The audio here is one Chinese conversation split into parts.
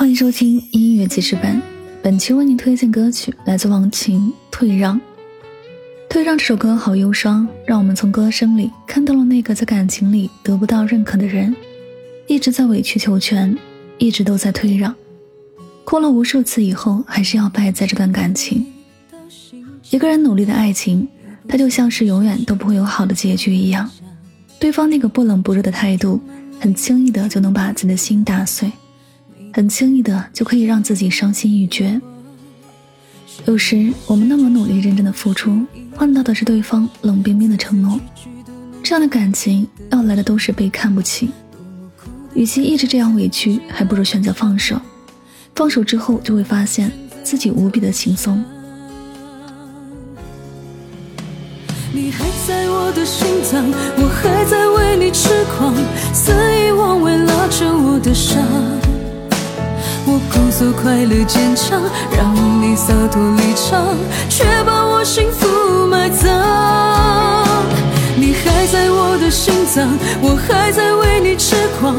欢迎收听音乐记事本，本期为您推荐歌曲来自王琴《退让》。《退让》这首歌好忧伤，让我们从歌声里看到了那个在感情里得不到认可的人，一直在委曲求全，一直都在退让，哭了无数次以后，还是要败在这段感情。一个人努力的爱情，它就像是永远都不会有好的结局一样，对方那个不冷不热的态度，很轻易的就能把自己的心打碎。很轻易的就可以让自己伤心欲绝。有时我们那么努力、认真的付出，换到的是对方冷冰冰的承诺。这样的感情要来的都是被看不起。与其一直这样委屈，还不如选择放手。放手之后，就会发现自己无比的轻松。你还在我的心脏，我还在为你痴狂，肆意妄为拉着我的伤。我故作快乐坚强，让你洒脱离场，却把我幸福埋葬。你还在我的心脏，我还在为你痴狂，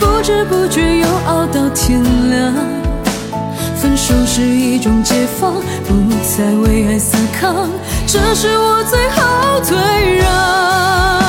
不知不觉又熬到天亮。分手是一种解放，不再为爱死扛，这是我最后退让。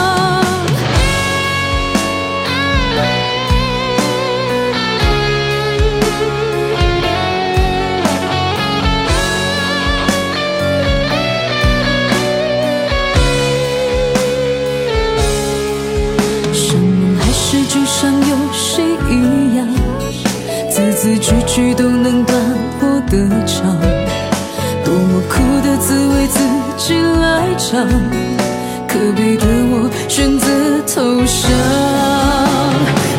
字句句都能断我的肠，多么苦的滋味自己来尝，可悲的我选择投降。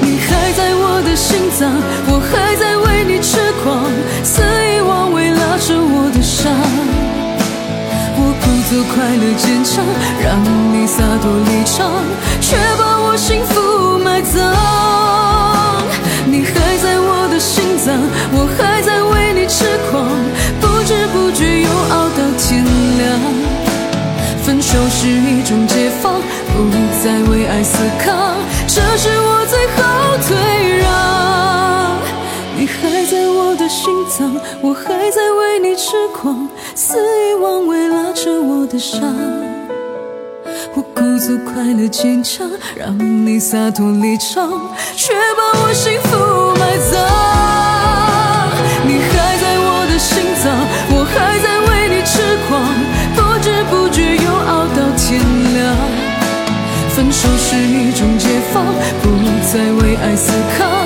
你还在我的心脏，我还在为你痴狂，肆意妄为拉着我的伤。我故作快乐坚强，让你洒脱离场，却把再为爱死扛，这是我最后退让。你还在我的心脏，我还在为你痴狂，肆意妄为拉扯我的伤。我故作快乐坚强，让你洒脱离场，却把我在为爱思考。